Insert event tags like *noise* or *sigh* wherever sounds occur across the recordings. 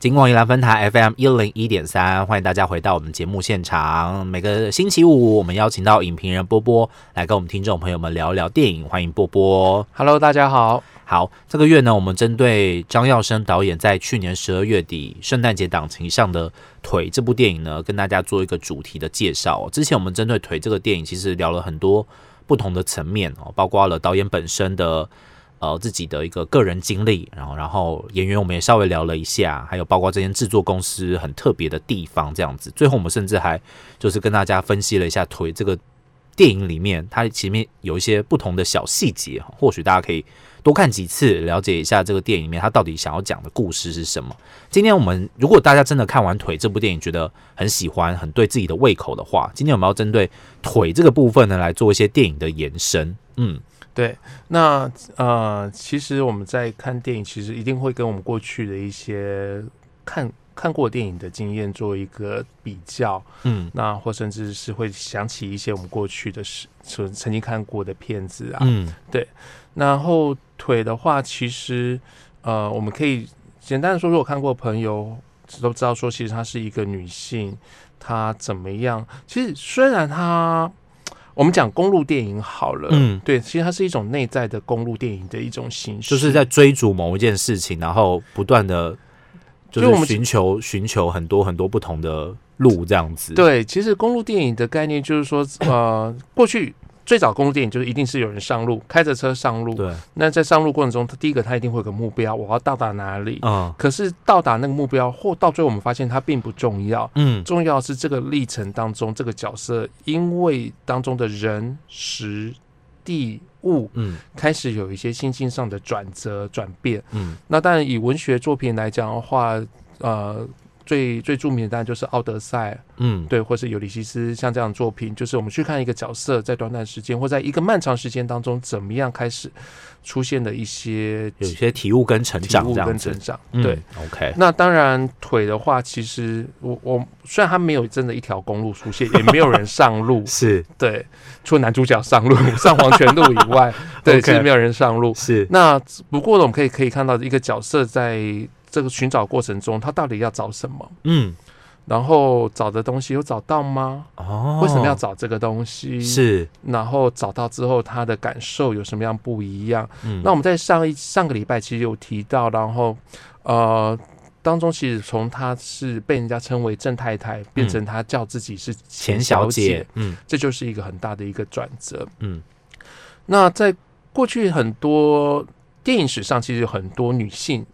金广宜兰分台 FM 一零一点三，欢迎大家回到我们节目现场。每个星期五，我们邀请到影评人波波来跟我们听众朋友们聊一聊电影。欢迎波波。Hello，大家好。好，这个月呢，我们针对张耀生导演在去年十二月底圣诞节档期上的《腿》这部电影呢，跟大家做一个主题的介绍。之前我们针对《腿》这个电影，其实聊了很多不同的层面哦，包括了导演本身的呃自己的一个个人经历，然后然后演员我们也稍微聊了一下，还有包括这间制作公司很特别的地方这样子。最后我们甚至还就是跟大家分析了一下《腿》这个电影里面它前面有一些不同的小细节，或许大家可以。多看几次，了解一下这个电影里面它到底想要讲的故事是什么。今天我们如果大家真的看完《腿》这部电影，觉得很喜欢，很对自己的胃口的话，今天我们要针对腿这个部分呢来做一些电影的延伸。嗯，对，那呃，其实我们在看电影，其实一定会跟我们过去的一些看看过电影的经验做一个比较，嗯，那或甚至是会想起一些我们过去的事，曾曾经看过的片子啊，嗯，对然后腿的话，其实呃，我们可以简单的说，如果看过的朋友都知道说，其实她是一个女性，她怎么样？其实虽然她，我们讲公路电影好了，嗯对，其实它是一种内在的公路电影的一种形式，就是在追逐某一件事情，然后不断的就是寻求寻求很多很多不同的路，这样子。，对，其实公路电影的概念就是说，呃，过去。最早公路电影就是一定是有人上路，开着车上路。对，那在上路过程中，他第一个他一定会有个目标，我要到达哪里。嗯可是到达那个目标，或到最后我们发现它并不重要，嗯重要的是这个历程当中，这个角色因为当中的人、时、地、物嗯开始有一些心境上的转折、转变。嗯那当然，以文学作品来讲的话，呃。最最著名的当然就是《奥德赛》，嗯，对，或是《尤里西斯》像这样的作品，就是我们去看一个角色在短短时间或在一个漫长时间当中，怎么样开始出现的一些有些体悟跟成长跟成。长。嗯对，，OK，那当然，腿的话，其实我我虽然它没有真的一条公路出现，也没有人上路，*laughs* 是对，除了男主角上路 *laughs* 上黄泉路以外，*laughs* 对其实没有人上路。是，那不过呢，我们可以可以看到一个角色在这个寻找过程中，他到底要找什么？嗯，然后找的东西有找到吗？哦，为什么要找这个东西？，是，然后找到之后，他的感受有什么样不一样？嗯，那我们在上一上个礼拜其实有提到，然后呃，当中其实从她是被人家称为郑太太，变成她叫自己是钱小小姐，嗯这就是一个很大的一个转折。嗯那在过去很多电影史上，其实有很多女性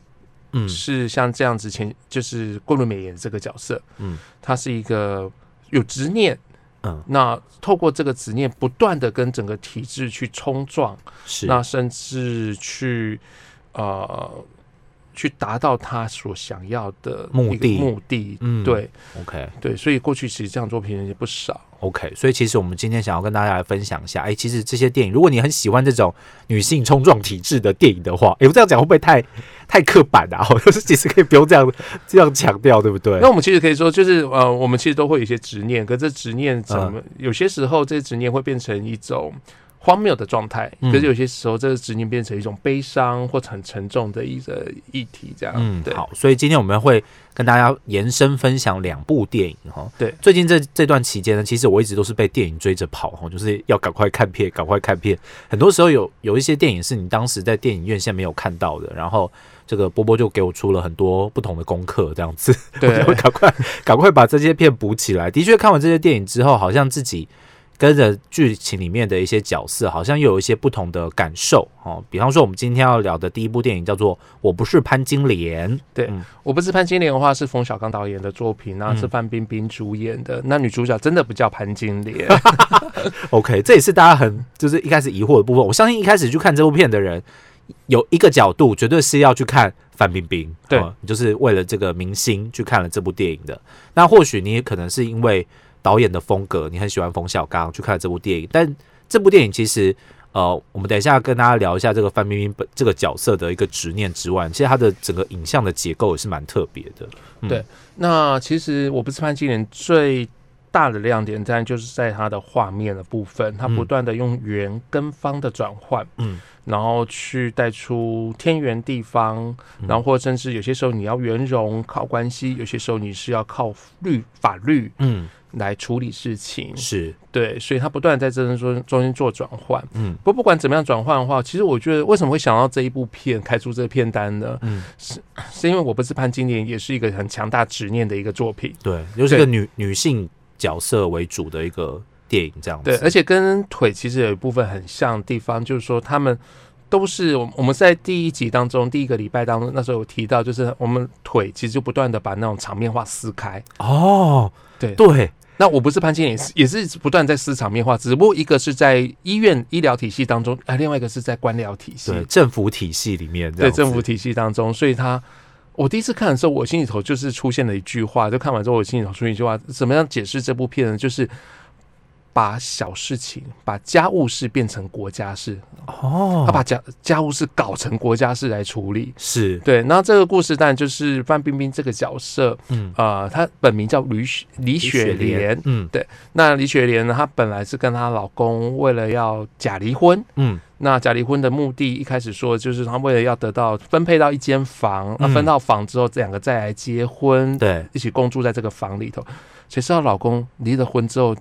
嗯是像这样子前，就是桂纶镁演这个角色，嗯他是一个有执念。嗯，那透过这个执念，不断的跟整个体制去冲撞，是，那甚至去呃去达到他所想要的目的目的。嗯对 OK 对，所以过去其实这样作品也不少。OK，所以其实我们今天想要跟大家来分享一下，哎，其实这些电影，如果你很喜欢这种女性冲撞体制的电影的话，哎，我这样讲会不会太太刻板啊？*laughs* 就是其实可以不用这样 *laughs* 这样强调，对不对那？我们其实可以说，就是呃，我们其实都会有一些执念，可这执念怎么、有些时候这些执念会变成一种荒谬的状态，嗯可是有些时候这个执念变成一种悲伤或者很沉重的一个议题，这样。嗯好，所以今天我们会跟大家延伸分享两部电影哈。对最近这这段期间呢，其实我一直都是被电影追着跑哈，就是要赶快看片，赶快看片。很多时候有有一些电影是你当时在电影院线没有看到的，然后这个波波就给我出了很多不同的功课，这样子，*laughs* 我对就赶快赶快把这些片补起来。的确，看完这些电影之后，好像自己跟着剧情里面的一些角色，好像又有一些不同的感受哦。比方说，我们今天要聊的第一部电影叫做《我不是潘金莲》，对嗯我不是潘金莲的话，是冯小刚导演的作品，那嗯是范冰冰主演的。那女主角真的不叫潘金莲，*laughs* OK，这也是大家很就是一开始疑惑的部分。我相信一开始去看这部片的人，有一个角度绝对是要去看范冰冰，对就是为了这个明星去看了这部电影的。那或许你也可能是因为导演的风格，你很喜欢冯小刚，去看了这部电影。但这部电影其实，呃，我们等一下跟大家聊一下这个范冰冰本这个角色的一个执念之外，其实它的整个影像的结构也是蛮特别的。嗯对那其实我不是潘金莲最大的亮点，在就是在它的画面的部分，它不断的用圆跟方的转换，嗯，然后去带出天圆地方，然后或甚至有些时候你要圆融靠关系，有些时候你是要靠律法律嗯，来处理事情，是，对，所以他不断地在这中中间做转换。嗯。不过不管怎么样转换的话，其实我觉得为什么会想到这一部片开出这个片单呢？嗯，是因为我不是潘金莲，也是一个很强大执念的一个作品。对，又是个女女性角色为主的一个电影，这样子。对，而且跟腿其实有一部分很像的地方，就是说他们都是我我们在第一集当中第一个礼拜当中那时候有提到，就是我们腿其实就不断的把那种场面化撕开。哦，对对，那我不是潘金莲，也是也是不断在撕场面化，只不过一个是在医院医疗体系当中，啊，另外一个是在官僚体系，对，政府体系里面对，政府体系当中，所以他。我第一次看的时候，我心里头就是出现了一句话，就看完之后，我心里头出现一句话，怎么样解释这部片呢？就是把小事情、把家务事变成国家事，哦，他把家家务事搞成国家事来处理。是，对，然后这个故事当然就是范冰冰这个角色，嗯，呃，她本名叫吕雪李雪莲。嗯。对那李雪莲呢，她本来是跟她老公为了要假离婚，嗯，那假离婚的目的，一开始说就是她为了要得到分配到一间房，那嗯分到房之后，这两个再来结婚，对，一起共住在这个房里头。谁知道老公离了婚之后，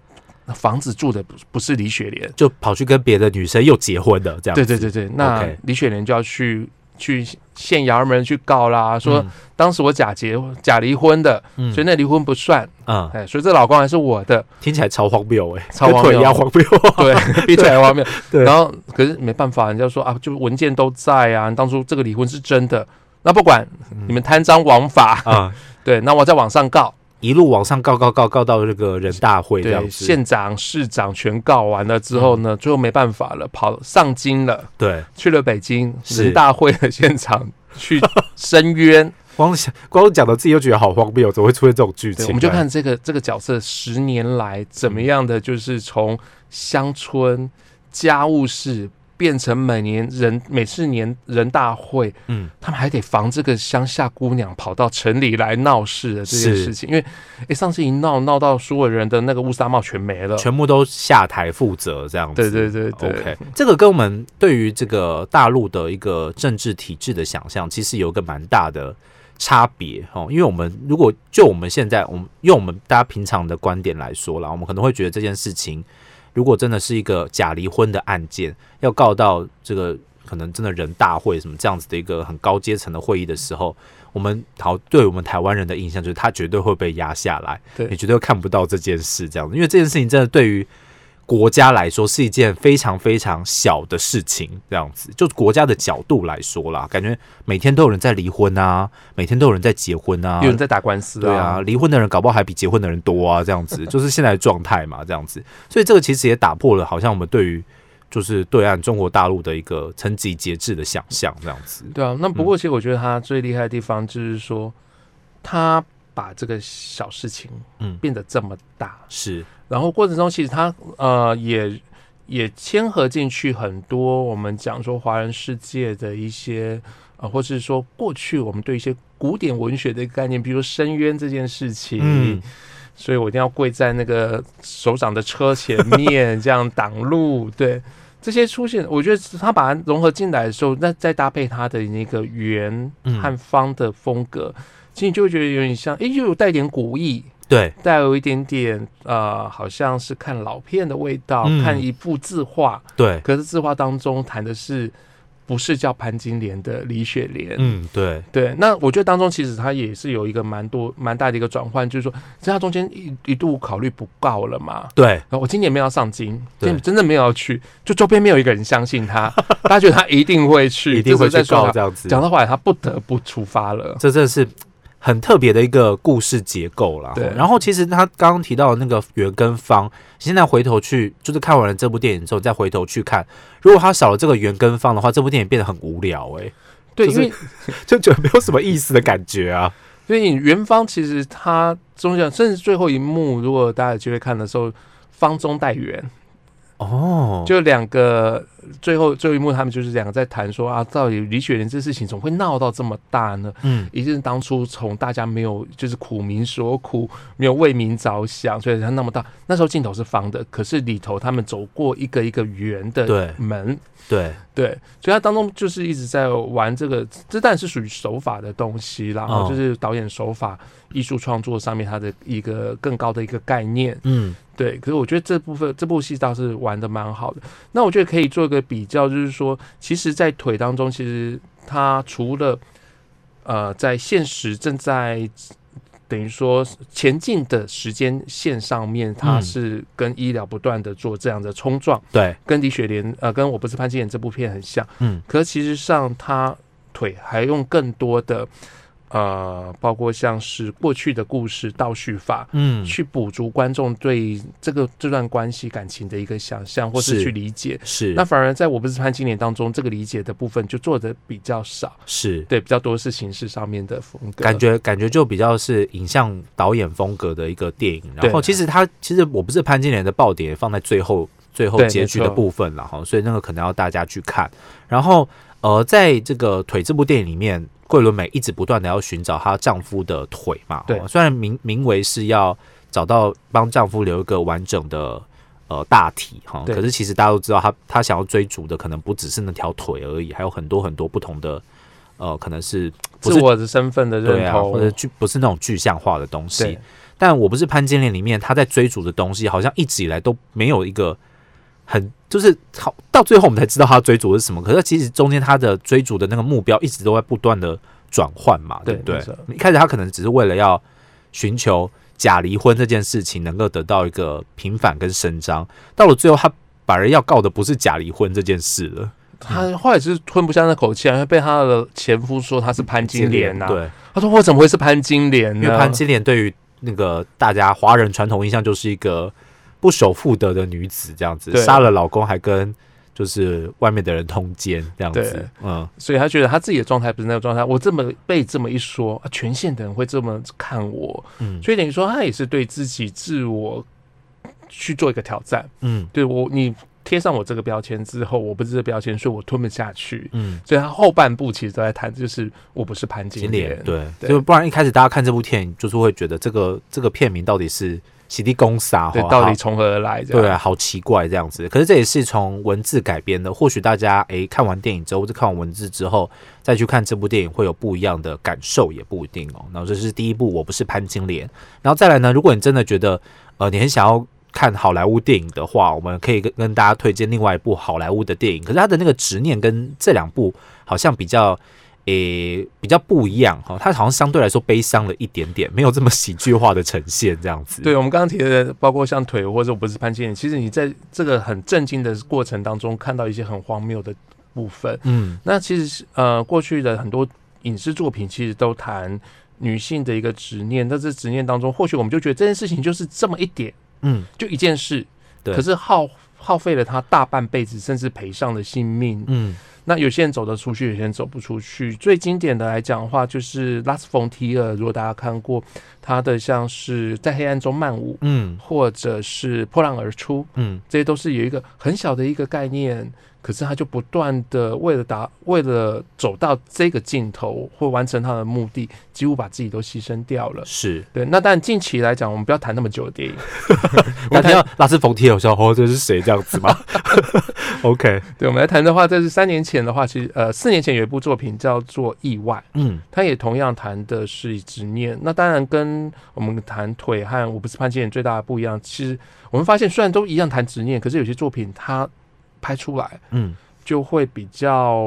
那房子住的不不是李雪莲，就跑去跟别的女生又结婚了，这样子。对对对对，那 OK 李雪莲就要去去县衙门去告啦，说嗯。当时我假结假离婚的，嗯。所以那离婚不算，嗯，哎，所以这老公还是我的，听起来超荒谬哎，超荒谬。跟腿一样荒谬。*laughs* 对，比起来荒谬。*laughs* 对。然后可是没办法，人家说啊，就文件都在啊，当初这个离婚是真的，那不管你们贪赃枉法，啊，*laughs* 对，那我在网上告，一路往上告告告告到这个人大会这样对，子。县长、市长全告完了之后呢，最后没办法了，跑上京了，对，去了北京人大会的现场去申冤。*laughs* 光想光讲的自己又觉得好荒谬，怎么会出现这种剧，情？我们就看这个这个角色十年来怎么样的，就是从乡村家务事变成每年人每次年人大会，嗯，他们还得防这个乡下姑娘跑到城里来闹事的这件事情，因为诶上次一闹闹到所有人的那个乌纱帽全没了。全部都下台负责这样子。对对对对 OK，这个跟我们对于这个大陆的一个政治体制的想象，其实有一个蛮大的差别哦。因为我们如果就我们现在，我们用我们大家平常的观点来说啦，我们可能会觉得这件事情，如果真的是一个假离婚的案件，要告到这个可能真的人大会什么这样子的一个很高阶层的会议的时候，我们好对我们台湾人的印象就是他绝对会被压下来，对。你绝对看不到这件事这样子，因为这件事情真的对于国家来说是一件非常非常小的事情，这样子，就国家的角度来说啦，感觉每天都有人在离婚啊，每天都有人在结婚啊，有人在打官司对啊，，离婚的人搞不好还比结婚的人多啊，这样子 *laughs* 就是现在的状态嘛，这样子，所以这个其实也打破了好像我们对于就是对岸中国大陆的一个层级节制的想象，这样子，对啊。那不过其实我觉得他最厉害的地方就是说，他把这个小事情嗯，变得这么大，是，然后过程中其实他呃也也牵合进去很多我们讲说华人世界的一些呃，或是说过去我们对一些古典文学的概念，比如深渊这件事情，嗯，所以我一定要跪在那个首长的车前面，这样挡路，对。这些出现，我觉得他把它融合进来的时候，那再搭配他的那个圆嗯。和方的风格，其实你就会觉得有点像，诶，又有带点古意，对，带有一点点呃，好像是看老片的味道，嗯。看一部字画，对，可是字画当中谈的是不是叫潘金莲的李雪莲？嗯，对，对，那我觉得当中其实它也是有一个蛮多蛮大的一个转换，就是说，在它中间一一度考虑不告了嘛。对，然后我今年没有要上京，对。今年真的没有要去，就周边没有一个人相信他，大家觉得他一定会去，一定会去告这样子，讲到后来他不得不出发了。这真的是很特别的一个故事结构啦。对然后其实他刚刚提到的那个圆跟方，现在回头去就是看完了这部电影之后，再回头去看，如果他少了这个圆跟方的话，这部电影变得很无聊哎、对，就是因为 *laughs* 就觉得没有什么意思的感觉啊。所以你元芳其实他中间甚至最后一幕，如果大家有机会看的时候，方中带圆，哦，就两个最后最后一幕，他们就是两个在谈说啊，到底李雪莲这事情怎么会闹到这么大呢？嗯一定是当初从大家没有就是苦民所苦，没有为民着想，所以他那么大。那时候镜头是方的，可是里头他们走过一个一个圆的门，对，对，所以他当中就是一直在玩这个，这当然是属于手法的东西啦，然哦后就是导演手法、艺术创作上面它的一个更高的一个概念。嗯对，可是我觉得这部分这部戏倒是玩的蛮好的。那我觉得可以做一个比较，就是说，其实，在腿当中，其实它除了呃，在现实正在等于说前进的时间线上面，它嗯是跟医疗不断的做这样的冲撞，对，跟李雪莲呃，跟我不是潘金莲这部片很像。嗯可其实上，他腿还用更多的呃，包括像是过去的故事倒叙法，嗯去补足观众对这个这段关系感情的一个想象，或是是去理解。是那反而在我不是潘金莲当中，这个理解的部分就做的比较少，是。对，比较多是形式上面的风格。感觉感觉就比较是影像导演风格的一个电影，然后其实它其实我不是潘金莲的爆点放在最后最后结局的部分了哈，所以那个可能要大家去看。然后呃，在这个腿这部电影里面，桂纶镁一直不断的要寻找她丈夫的腿嘛，对哦虽然名名为是要找到帮丈夫留一个完整的。呃，大体哈，可是其实大家都知道她，她想要追逐的可能不只是那条腿而已，还有很多很多不同的，呃，可能是不是自我的身份的对啊，认同，或者具不是那种具象化的东西。但我不是潘金莲里面她在追逐的东西，好像一直以来都没有一个很就是好到最后我们才知道他追逐的是什么。可是其实中间他的追逐的那个目标一直都在不断的转换嘛，对不对？一开始他可能只是为了要寻求假离婚这件事情能够得到一个平反跟伸张，到了最后他反而要告的不是假离婚这件事了。他后来就是吞不下那口气啊，被他的前夫说他是潘金莲呐、对，他说我怎么会是潘金莲呢？因为潘金莲对于那个大家华人传统印象就是一个不守妇德的女子，这样子对杀了老公还跟就是外面的人通奸这样子，嗯，所以她觉得她自己的状态不是那个状态。我这么被这么一说，啊、全县的人会这么看我，嗯。所以等于说她也是对自己自我去做一个挑战。嗯。对我，你贴上我这个标签之后，我不是这个标签，所以我吞不下去。嗯，所以他后半部其实都在谈，就是我不是潘金金莲。莲，对，对。就不然一开始大家看这部电影就是会觉得这个这个片名到底是洗地公杀，对，到底从何而来？对啊，好奇怪这样子。可是这也是从文字改编的，或许大家诶看完电影之后，或者看完文字之后，再去看这部电影会有不一样的感受，也不一定哦。然后这是第一部，我不是潘金莲。然后再来呢，如果你真的觉得呃你很想要看好莱坞电影的话，我们可以跟跟大家推荐另外一部好莱坞的电影。可是他的那个执念跟这两部好像比较。诶、比较不一样哈，它好像相对来说悲伤了一点点，没有这么喜剧化的呈现这样子。对，我们刚刚提的，包括像腿或者我不是潘金莲，其实你在这个很震惊的过程当中，看到一些很荒谬的部分。嗯，那其实是呃，过去的很多影视作品其实都谈女性的一个执念，在这执念当中，或许我们就觉得这件事情就是这么一点，嗯，就一件事，对可是耗耗费了他大半辈子，甚至赔上了性命。嗯，那有些人走得出去，有些人走不出去。最经典的来讲的话，就是拉斯冯提尔，如果大家看过他的，像是在黑暗中漫舞，嗯，或者是破浪而出，嗯，这些都是有一个很小的一个概念，可是他就不断的为了达，为了走到这个尽头或完成他的目的，几乎把自己都牺牲掉了。是。对，那但近期来讲，我们不要谈那么久的电影，*laughs* 我那听到拉斯冯提尔说：“哦，这是谁？”这样子吗？*laughs* OK，对，我们来谈的话，这是三年前的话，其实呃四年前有一部作品叫做《意外》，嗯它也同样谈的是执念。那当然跟我们谈腿和我不是潘金莲最大的不一样，其实我们发现虽然都一样谈执念，可是有些作品它拍出来嗯，就会比较，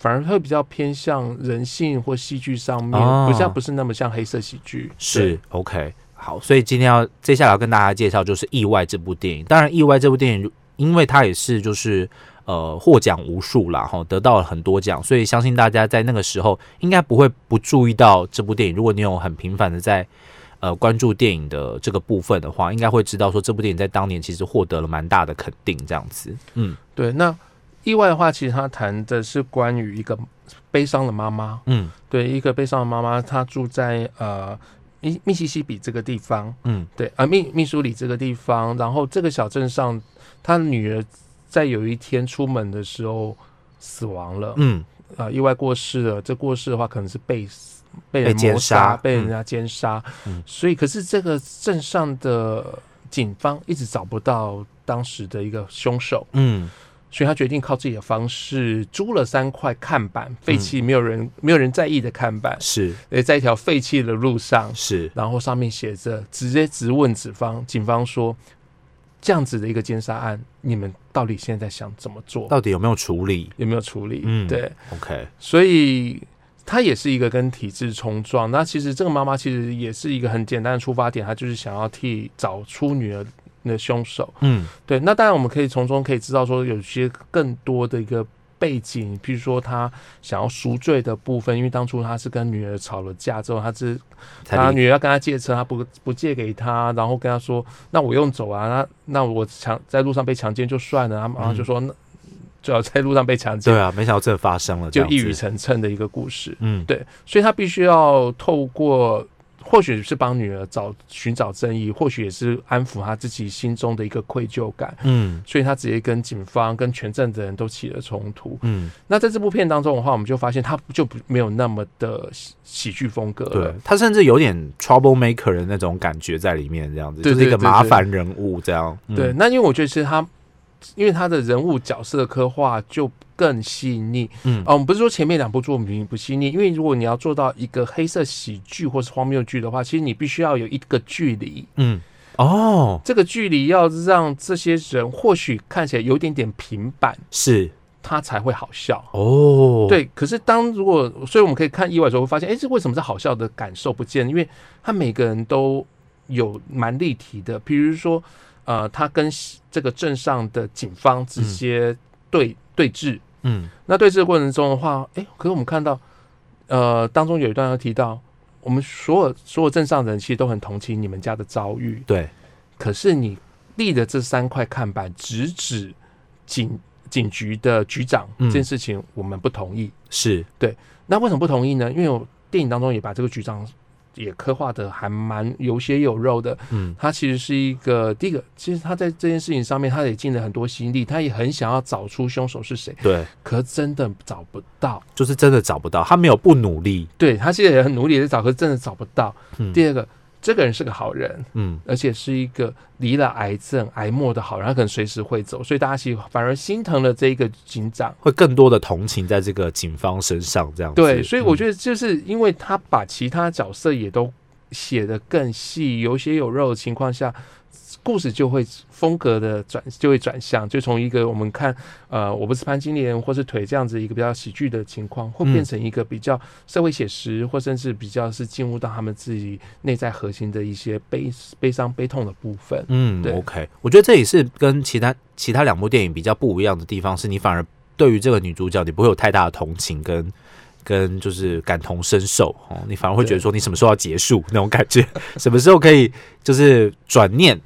反而会比较偏向人性或戏剧上面，哦不像不是那么像黑色喜剧。是 OK。好，所以今天要接下来要跟大家介绍就是《意外》这部电影。当然，《意外》这部电影，因为它也是就是呃获奖无数啦，哈，得到了很多奖，所以相信大家在那个时候应该不会不注意到这部电影。如果你有很频繁的在呃关注电影的这个部分的话，应该会知道说这部电影在当年其实获得了蛮大的肯定，这样子。嗯。对，那意外的话，其实他谈的是关于一个悲伤的妈妈，嗯。对，一个悲伤的妈妈，她住在呃密密西西比这个地方，嗯。对，啊密密苏里这个地方，然后这个小镇上，她女儿在有一天出门的时候死亡了，嗯。啊，意外过世了。这过世的话，可能是被死被人奸谋杀，被人家奸杀。嗯所以，可是这个镇上的警方一直找不到当时的一个凶手，嗯所以他决定靠自己的方式租了三块看板，废弃没有人、没有人在意的看板，是呃，在一条废弃的路上，是然后上面写着，直接直问警方，警方说。这样子的一个奸杀案，你们到底现在想怎么做？到底有没有处理有没有处理？嗯对，？OK，所以他也是一个跟体制冲撞。那其实这个妈妈其实也是一个很简单的出发点，她就是想要替找出女儿的凶手。嗯对，那当然我们可以从中可以知道说，有些更多的一个背景，譬如说他想要赎罪的部分，因为当初他是跟女儿吵了架之后，他是才理他女儿要跟他借车，他不不借给他，然后跟他说，那我用走啊，那那我强在路上被强奸就算了，他马上就说，那最好在路上被强奸，对啊，没想到真的发生了，就一语成谶的一个故事。嗯对，所以他必须要透过，或许是帮女儿找寻找正义，或许也是安抚他自己心中的一个愧疚感，嗯所以他直接跟警方、跟全镇的人都起了冲突。嗯，那在这部片当中的话，我们就发现他就不没有那么的喜喜剧风格对。他甚至有点 trouble maker 的那种感觉在里面，这样子对就是一个麻烦人物这样。嗯对，，那因为我觉得其实他，因为他的人物角色的刻画就更细腻。嗯啊，我们不是说前面两部作品不细腻，因为如果你要做到一个黑色喜剧或是荒谬剧的话，其实你必须要有一个距离。嗯哦，这个距离要让这些人或许看起来有点点平板，是他才会好笑。哦，，对，可是当如果，所以我们可以看意外的时候会发现，哎，这为什么是好笑的感受不见？因为他每个人都有蛮立体的，比如说，呃，他跟这个镇上的警方直接对、对峙，嗯。那对峙的过程中的话，哎，可是我们看到，呃，当中有一段要提到，我们所有所有镇上的人其实都很同情你们家的遭遇，对，可是你立的这三块看板直指警警局的局长、嗯。这件事情，我们不同意。是。对。那为什么不同意呢？因为我电影当中也把这个局长也刻画的还蛮有血有肉的。嗯他其实是一个第一个，其实他在这件事情上面，他也尽了很多心力，他也很想要找出凶手是谁，对，可真的找不到。就是真的找不到，他没有不努力。对他现在也很努力的找，可是真的找不到。嗯第二个，这个人是个好人，嗯而且是一个离了癌症、癌末的好人，他可能随时会走，所以大家其实反而心疼了这一个警长。会更多的同情在这个警方身上，这样子。对，所以我，觉得就是因为他把其他角色也都写得更细、有血有肉的情况下，故事就会风格的转就会转向，就从一个我们看呃我不是潘金莲或是腿这样子一个比较喜剧的情况，会嗯变成一个比较社会写实，或甚至比较是进入到他们自己内在核心的一些悲悲伤、悲痛的部分。嗯对，OK，我觉得这也是跟其他其他两部电影比较不一样的地方，是你反而对于这个女主角，你不会有太大的同情跟。跟就是感同身受哦，你反而会觉得说你什么时候要结束那种感觉，*laughs* 什么时候可以就是转念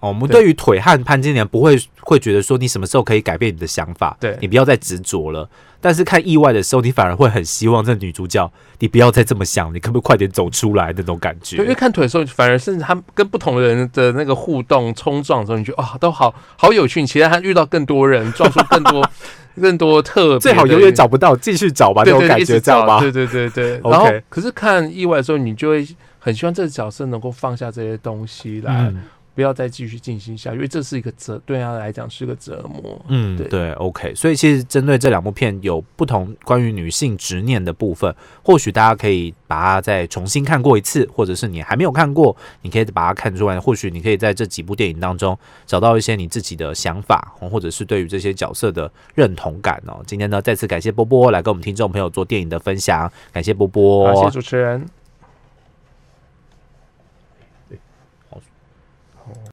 哦。我们对对于腿和潘金莲不会会觉得说你什么时候可以改变你的想法，对你不要再执着了。但是看意外的时候，你反而会很希望这女主角你不要再这么想，你可不可以快点走出来那种感对，因为？看腿的时候，反而甚至他跟不同的人的那个互动冲撞的时候，你觉得啊、都好好有趣。你期待他遇到更多人，撞出更多 *laughs* 更多特别最好永远找不到，继续找吧，那种感觉，知道吗？找对对对对。*laughs* 然后，可是看意外的时候，你就会很希望这个角色能够放下这些东西来，嗯不要再继续进行下去，因为这是一个折，对他来讲是个折磨。嗯，对对，OK。所以其实针对这两部片有不同关于女性执念的部分，或许大家可以把它再重新看过一次，或者是你还没有看过，你可以把它看出来。或许你可以在这几部电影当中找到一些你自己的想法，哦或者是对于这些角色的认同感哦。今天呢，再次感谢波波来跟我们听众朋友做电影的分享，感谢波波，好，谢谢主持人。